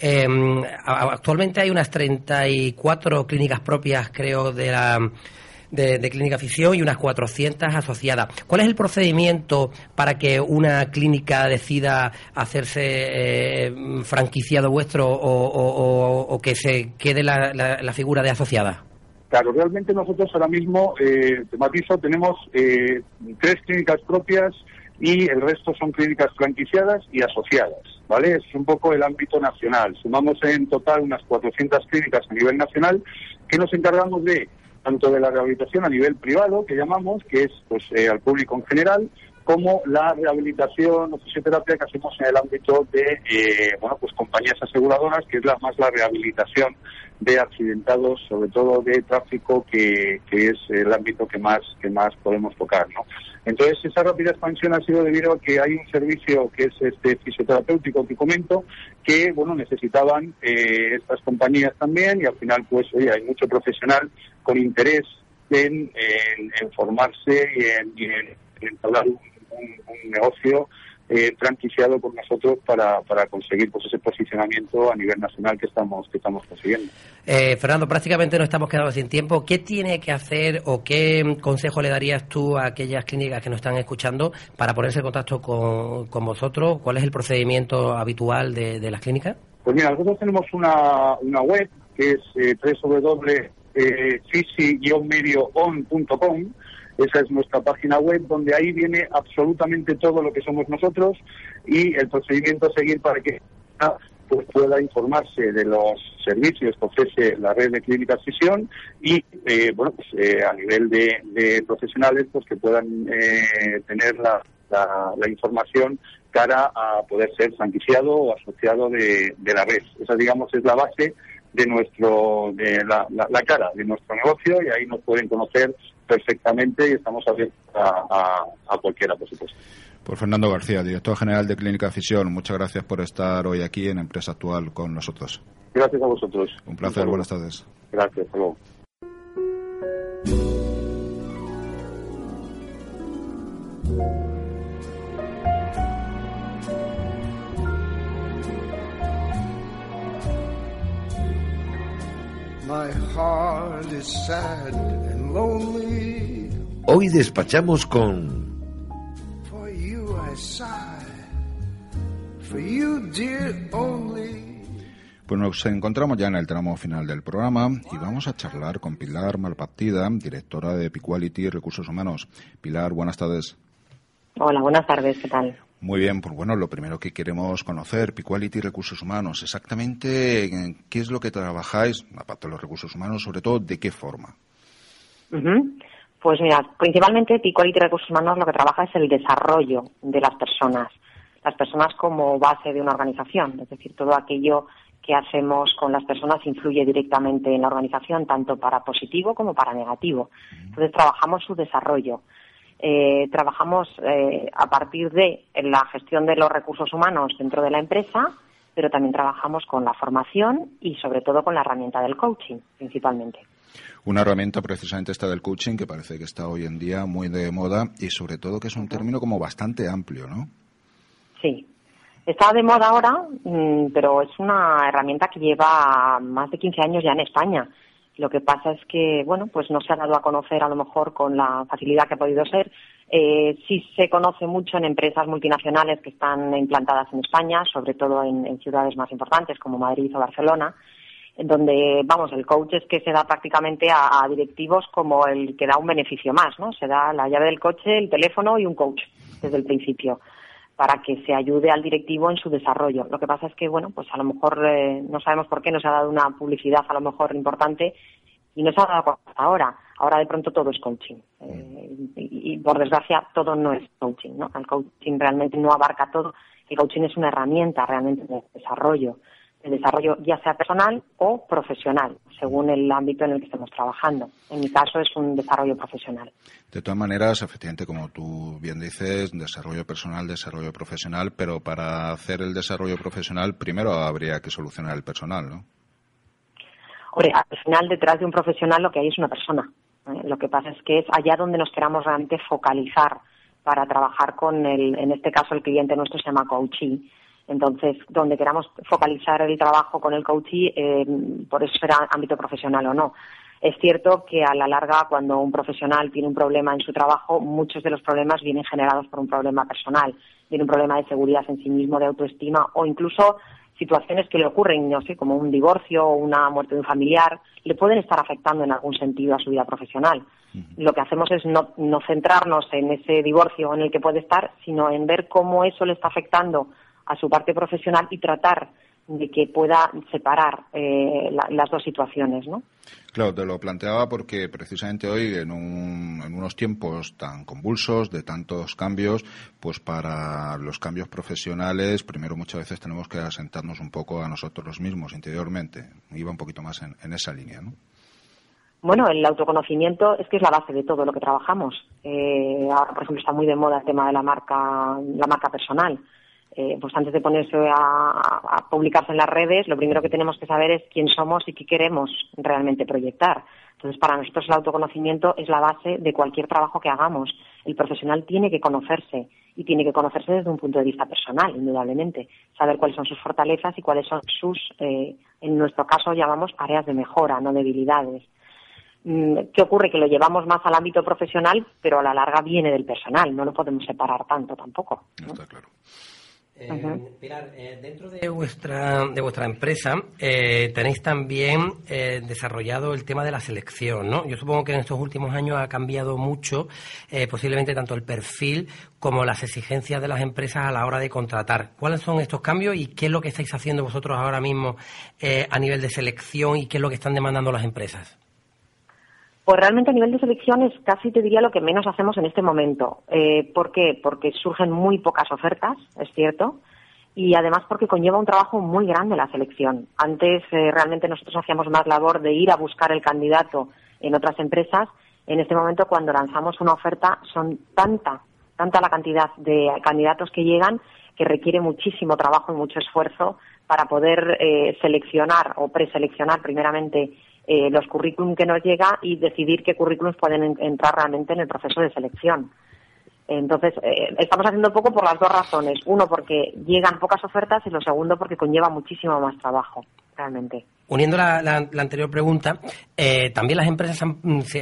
Eh, actualmente hay unas 34 clínicas propias, creo, de la de, Clínica Fisión y unas 400 asociadas. ¿Cuál es el procedimiento para que una clínica decida hacerse eh, franquiciado vuestro o, que se quede la, la, figura de asociada? Claro, realmente nosotros ahora mismo, eh, te matizo, tenemos eh, tres clínicas propias y el resto son clínicas franquiciadas y asociadas, ¿vale? Es un poco el ámbito nacional. Sumamos en total unas 400 clínicas a nivel nacional que nos encargamos de tanto de la rehabilitación a nivel privado, que llamamos, que es pues eh, al público en general, como la rehabilitación o fisioterapia que hacemos en el ámbito de eh, bueno pues compañías aseguradoras, que es la, más la rehabilitación de accidentados, sobre todo de tráfico, que, que es el ámbito que más que más podemos tocar, ¿no? Entonces, esa rápida expansión ha sido debido a que hay un servicio que es este fisioterapéutico que comento, que, bueno, necesitaban eh, estas compañías también y al final, pues, oye, hay mucho profesional con interés en, en, formarse y en, y en, un negocio eh, franquiciado por nosotros para, para conseguir pues ese posicionamiento a nivel nacional que estamos que estamos consiguiendo. Eh, Fernando, prácticamente no estamos quedando sin tiempo. ¿Qué tiene que hacer o qué consejo le darías tú a aquellas clínicas que nos están escuchando para ponerse en contacto con, con vosotros? ¿Cuál es el procedimiento habitual de, de las clínicas? Pues mira, nosotros tenemos una, una web que es eh, www.fisi-medioon.com esa es nuestra página web, donde ahí viene absolutamente todo lo que somos nosotros y el procedimiento a seguir para que pues, pueda informarse de los servicios que ofrece la red de clínicas Fisión y, eh, bueno, pues, eh, a nivel de, profesionales, pues que puedan eh, tener la, información cara a poder ser franquiciado o asociado de, la red. Esa, digamos, es la base de nuestro de la, cara de nuestro negocio y ahí nos pueden conocer perfectamente y estamos abiertos a, a, cualquiera, por supuesto. Pues Fernando García, director general de Clínica Fisión, muchas gracias por estar hoy aquí en Empresa Actual con nosotros. Gracias a vosotros. Un placer, buenas tardes. Gracias, hasta luego. Hoy despachamos con... Pues nos encontramos ya en el tramo final del programa y vamos a charlar con Pilar Malpartida, directora de Equality Recursos Humanos. Pilar, buenas tardes. Hola, buenas tardes, ¿qué tal? Muy bien, pues bueno, lo primero que queremos conocer, Piquality Recursos Humanos, exactamente qué es lo que trabajáis, aparte de los recursos humanos, sobre todo de qué forma. Pues mira, principalmente Piquality Recursos Humanos lo que trabaja es el desarrollo de las personas, las personas como base de una organización, es decir, todo aquello que hacemos con las personas influye directamente en la organización, tanto para positivo como para negativo. Entonces trabajamos su desarrollo. Eh, trabajamos eh, a partir de la gestión de los recursos humanos dentro de la empresa, pero también trabajamos con la formación y sobre todo con la herramienta del coaching, principalmente. Una herramienta precisamente esta del coaching que parece que está hoy en día muy de moda y sobre todo que es un término como bastante amplio, ¿no? Sí, Está de moda ahora, mm, pero es una herramienta que lleva más de 15 años ya en España. Lo que pasa es que, bueno, pues no se ha dado a conocer a lo mejor con la facilidad que ha podido ser. Eh, sí se conoce mucho en empresas multinacionales que están implantadas en España, sobre todo en, ciudades más importantes como Madrid o Barcelona, donde, vamos, el coach es que se da prácticamente a, directivos como el que da un beneficio más, ¿no? Se da la llave del coche, el teléfono y un coach desde el principio para que se ayude al directivo en su desarrollo. Lo que pasa es que, bueno, pues a lo mejor eh, no sabemos por qué no se ha dado una publicidad a lo mejor importante y no se ha dado hasta ahora. Ahora de pronto todo es coaching. Eh, y, por desgracia todo no es coaching, ¿no? El coaching realmente no abarca todo. El coaching es una herramienta realmente de desarrollo de desarrollo ya sea personal o profesional, según el ámbito en el que estemos trabajando. En mi caso es un desarrollo profesional. De todas maneras, efectivamente, como tú bien dices, desarrollo personal, desarrollo profesional, pero para hacer el desarrollo profesional primero habría que solucionar el personal, ¿no? Hombre, al final detrás de un profesional lo que hay es una persona. ¿eh? Lo que pasa es que es allá donde nos queramos realmente focalizar para trabajar con el, en este caso el cliente nuestro se llama coachee entonces, donde queramos focalizar el trabajo con el coachee, eh, por eso será ámbito profesional o no. Es cierto que a la larga, cuando un profesional tiene un problema en su trabajo, muchos de los problemas vienen generados por un problema personal, viene un problema de seguridad en sí mismo, de autoestima o incluso situaciones que le ocurren, no sé, como un divorcio o una muerte de un familiar, le pueden estar afectando en algún sentido a su vida profesional. Lo que hacemos es no, no centrarnos en ese divorcio en el que puede estar, sino en ver cómo eso le está afectando a su parte profesional y tratar de que pueda separar eh, las dos situaciones, ¿no? Claro, te lo planteaba porque precisamente hoy, en, en, unos tiempos tan convulsos, de tantos cambios, pues para los cambios profesionales, primero muchas veces tenemos que asentarnos un poco a nosotros mismos interiormente. Iba un poquito más en, esa línea, ¿no? Bueno, el autoconocimiento es que es la base de todo lo que trabajamos. Eh, ahora, por ejemplo, está muy de moda el tema de la marca, la marca personal. Eh, pues antes de ponerse a, publicarse en las redes, lo primero que tenemos que saber es quién somos y qué queremos realmente proyectar. Entonces, para nosotros el autoconocimiento es la base de cualquier trabajo que hagamos. El profesional tiene que conocerse y tiene que conocerse desde un punto de vista personal, indudablemente. Saber cuáles son sus fortalezas y cuáles son sus, eh, en nuestro caso llamamos áreas de mejora, no debilidades. Mm, ¿Qué ocurre? Que lo llevamos más al ámbito profesional, pero a la larga viene del personal. No lo podemos separar tanto tampoco. Está claro. Eh, Pilar, eh, dentro de vuestra, de vuestra empresa eh, tenéis también desarrollado el tema de la selección, ¿no? Yo supongo que en estos últimos años ha cambiado mucho, posiblemente tanto el perfil como las exigencias de las empresas a la hora de contratar. ¿Cuáles son estos cambios y qué es lo que estáis haciendo vosotros ahora mismo a nivel de selección y qué es lo que están demandando las empresas? Pues realmente a nivel de selección es casi te diría lo que menos hacemos en este momento. Eh, ¿Por qué? Porque surgen muy pocas ofertas, es cierto, y además porque conlleva un trabajo muy grande la selección. Antes eh, realmente nosotros hacíamos más labor de ir a buscar el candidato en otras empresas. En este momento cuando lanzamos una oferta son tanta, tanta la cantidad de candidatos que llegan que requiere muchísimo trabajo y mucho esfuerzo para poder eh, seleccionar o preseleccionar primeramente eh, los currículum que nos llega y decidir qué currículums pueden entrar realmente en el proceso de selección. Entonces, eh, estamos haciendo poco por las dos razones. Uno, porque llegan pocas ofertas y lo segundo, porque conlleva muchísimo más trabajo, realmente. Uniendo la, anterior pregunta, eh, también las empresas han,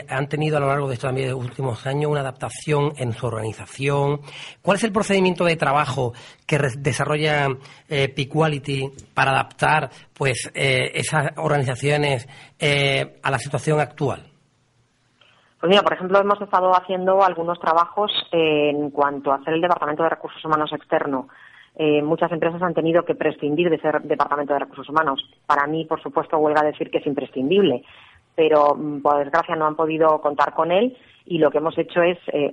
han, tenido a lo largo de estos últimos años una adaptación en su organización. ¿Cuál es el procedimiento de trabajo que desarrolla eh, Pequality para adaptar pues eh, esas organizaciones eh, a la situación actual? Pues mira, por ejemplo, hemos estado haciendo algunos trabajos en cuanto a hacer el Departamento de Recursos Humanos externo. Muchas empresas han tenido que prescindir de ser Departamento de Recursos Humanos. Para mí, por supuesto, huelga decir que es imprescindible, pero mm, por desgracia no han podido contar con él y lo que hemos hecho es eh,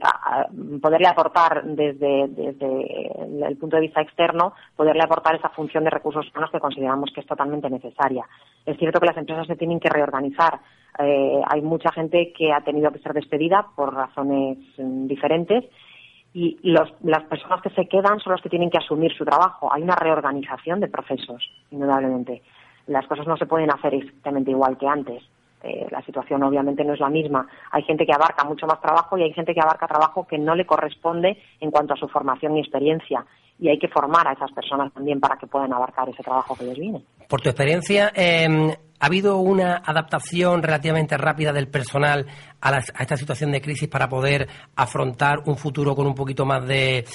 poderle aportar desde, el punto de vista externo, poderle aportar esa función de recursos humanos que consideramos que es totalmente necesaria. Es cierto que las empresas se tienen que reorganizar. Eh, hay mucha gente que ha tenido que ser despedida por razones mm, diferentes y las personas que se quedan son las que tienen que asumir su trabajo. Hay una reorganización de procesos, indudablemente. Las cosas no se pueden hacer exactamente igual que antes. Eh, la situación obviamente no es la misma. Hay gente que abarca mucho más trabajo y hay gente que abarca trabajo que no le corresponde en cuanto a su formación y experiencia. Y hay que formar a esas personas también para que puedan abarcar ese trabajo que les viene. Por tu experiencia, em, ¿ha habido una adaptación relativamente rápida del personal a, esta situación de crisis para poder afrontar un futuro con un poquito más de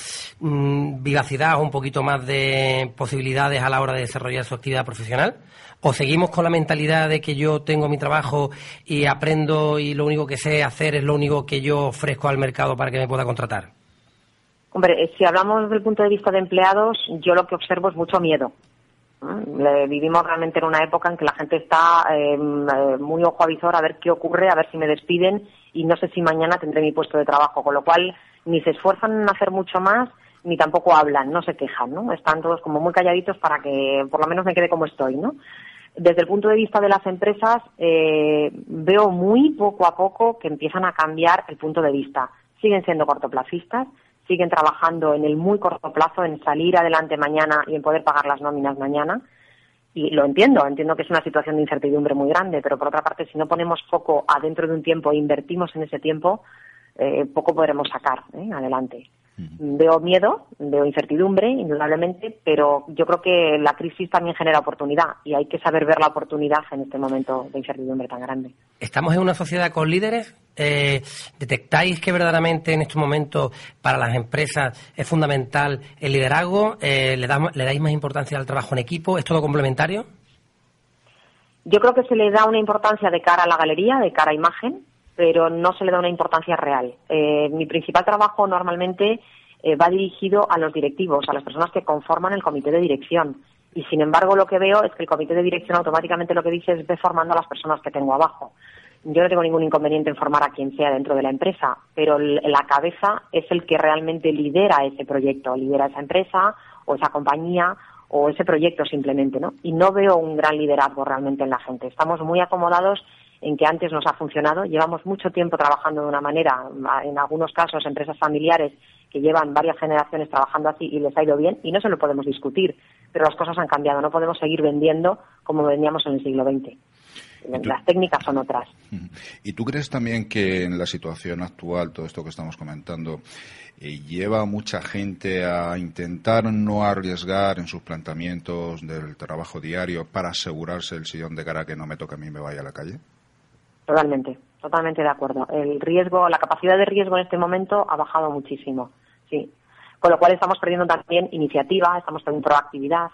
mm, vivacidad un poquito más de posibilidades a la hora de desarrollar su actividad profesional? ¿O seguimos con la mentalidad de que yo tengo mi trabajo y aprendo y lo único que sé hacer es lo único que yo ofrezco al mercado para que me pueda contratar? Hombre, eh, si hablamos desde el punto de vista de empleados, yo lo que observo es mucho miedo. Vivimos realmente en una época en que la gente está em, eh, muy ojo a visor a ver qué ocurre, a ver si me despiden y no sé si mañana tendré mi puesto de trabajo, con lo cual ni se esfuerzan en hacer mucho más ni tampoco hablan, no se quejan, ¿no? Están todos como muy calladitos para que por lo menos me quede como estoy, ¿no? Desde el punto de vista de las empresas, eh, veo muy poco a poco que empiezan a cambiar el punto de vista. Siguen siendo cortoplacistas, siguen trabajando en el muy corto plazo, en salir adelante mañana y en poder pagar las nóminas mañana. Y lo entiendo, entiendo que es una situación de incertidumbre muy grande, pero por otra parte, si no ponemos foco adentro de un tiempo e invertimos en ese tiempo, eh, poco podremos sacar ¿eh? adelante. Veo miedo, veo incertidumbre, indudablemente, pero yo creo que la crisis también genera oportunidad y hay que saber ver la oportunidad en este momento de incertidumbre tan grande. Estamos en una sociedad con líderes. Eh, ¿Detectáis que verdaderamente en estos momentos para las empresas es fundamental el liderazgo? Eh, ¿le, ¿Le dais más importancia al trabajo en equipo? ¿Es todo complementario? Yo creo que se le da una importancia de cara a la galería, de cara a imagen, pero no se le da una importancia real. Eh, mi principal trabajo normalmente eh, va dirigido a los directivos, a las personas que conforman el comité de dirección. Y sin embargo, lo que veo es que el comité de dirección automáticamente lo que dice es ve formando a las personas que tengo abajo. Yo no tengo ningún inconveniente en formar a quien sea dentro de la empresa, pero la cabeza es el que realmente lidera ese proyecto, lidera esa empresa o esa compañía o ese proyecto simplemente, ¿no? Y no veo un gran liderazgo realmente en la gente. Estamos muy acomodados en que antes nos ha funcionado. Llevamos mucho tiempo trabajando de una manera, en algunos casos empresas familiares que llevan varias generaciones trabajando así y les ha ido bien y no se lo podemos discutir, pero las cosas han cambiado. No podemos seguir vendiendo como vendíamos en el siglo XX. Las técnicas son otras. ¿Y tú crees también que en la situación actual, todo esto que estamos comentando, eh, lleva a mucha gente a intentar no arriesgar en sus planteamientos del trabajo diario para asegurarse el sillón de cara que no me toque a mí me vaya a la calle? Totalmente, totalmente de acuerdo. El riesgo, la capacidad de riesgo en este momento ha bajado muchísimo, sí. Con lo cual estamos perdiendo también iniciativa, estamos perdiendo proactividad,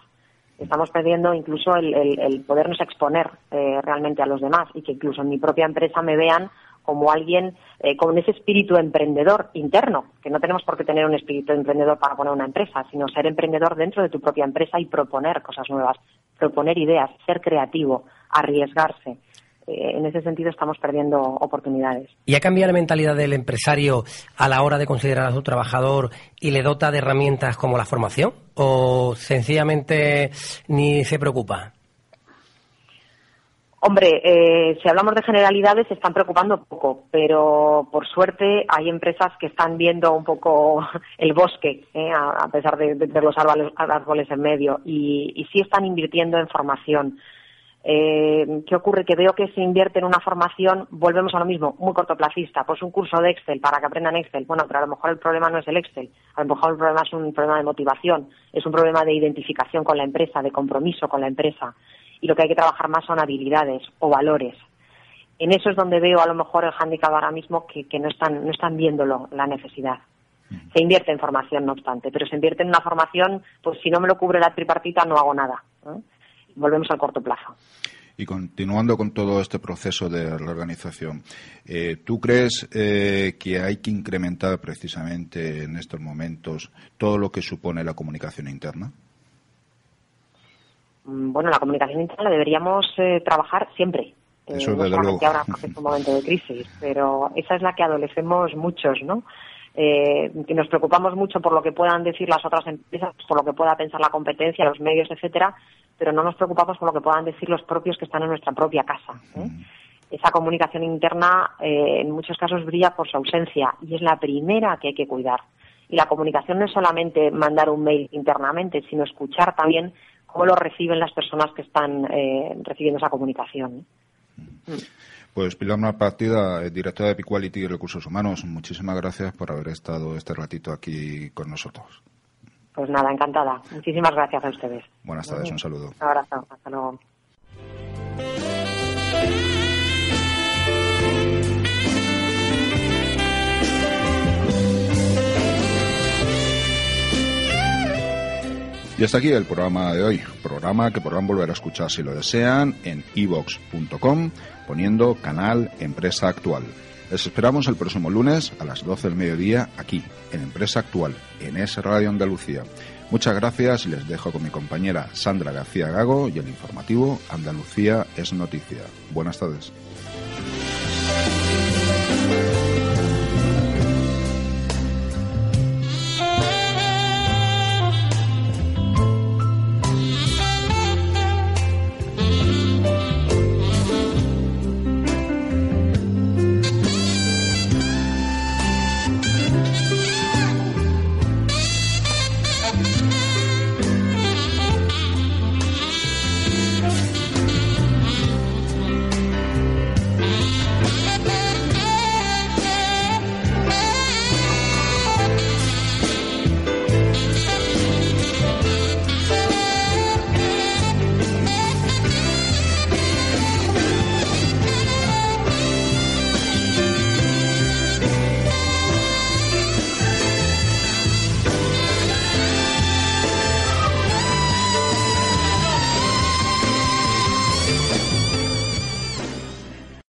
estamos perdiendo incluso el, podernos exponer eh, realmente a los demás y que incluso en mi propia empresa me vean como alguien eh, con ese espíritu emprendedor interno, que no tenemos por qué tener un espíritu emprendedor para poner una empresa, sino ser emprendedor dentro de tu propia empresa y proponer cosas nuevas, proponer ideas, ser creativo, arriesgarse. Eh, en ese sentido estamos perdiendo oportunidades. ¿Y ha cambiado la mentalidad del empresario a la hora de considerar a su trabajador y le dota de herramientas como la formación? ¿O sencillamente ni se preocupa? Hombre, eh, si hablamos de generalidades, se están preocupando poco, pero por suerte hay empresas que están viendo un poco el bosque, eh, a, pesar de, ver los árboles, en medio, y, y sí están invirtiendo en formación. Eh, ¿Qué ocurre? Que veo que se invierte en una formación, volvemos a lo mismo, muy cortoplacista. Pues un curso de Excel para que aprendan Excel. Bueno, pero a lo mejor el problema no es el Excel. A lo mejor el problema es un problema de motivación, es un problema de identificación con la empresa, de compromiso con la empresa. Y lo que hay que trabajar más son habilidades o valores. En eso es donde veo a lo mejor el hándicap ahora mismo que, no, están, no están viéndolo, la necesidad. Se invierte en formación, no obstante, pero se invierte en una formación, pues si no me lo cubre la tripartita no hago nada volvemos al corto plazo. Y continuando con todo este proceso de reorganización, eh, ¿tú crees eh, que hay que incrementar precisamente en estos momentos todo lo que supone la comunicación interna? Mm, bueno, la comunicación interna la deberíamos eh, trabajar siempre. Eso no solamente ahora porque es un momento de crisis, pero esa es la que adolecemos muchos, ¿no? Que nos preocupamos mucho por lo que puedan decir las otras empresas, por lo que pueda pensar la competencia, los medios, etcétera, pero no nos preocupamos por lo que puedan decir los propios que están en nuestra propia casa. ¿eh? Esa comunicación interna eh, en muchos casos brilla por su ausencia y es la primera que hay que cuidar. Y la comunicación no es solamente mandar un mail internamente, sino escuchar también cómo lo reciben las personas que están eh, recibiendo esa comunicación. Pues Pilar Partida, directora de Equality y Recursos Humanos, muchísimas gracias por haber estado este ratito aquí con nosotros. Pues nada, encantada. Muchísimas gracias a ustedes. Buenas tardes, un saludo. Un abrazo, hasta luego. Y hasta aquí el programa de hoy, programa que podrán volver a escuchar si lo desean en evox.com poniendo canal Empresa Actual. Les esperamos el próximo lunes a las 12 del mediodía aquí, en Empresa Actual, en Es Radio Andalucía. Muchas gracias y les dejo con mi compañera Sandra García Gago y el informativo Andalucía es Noticia. Buenas tardes.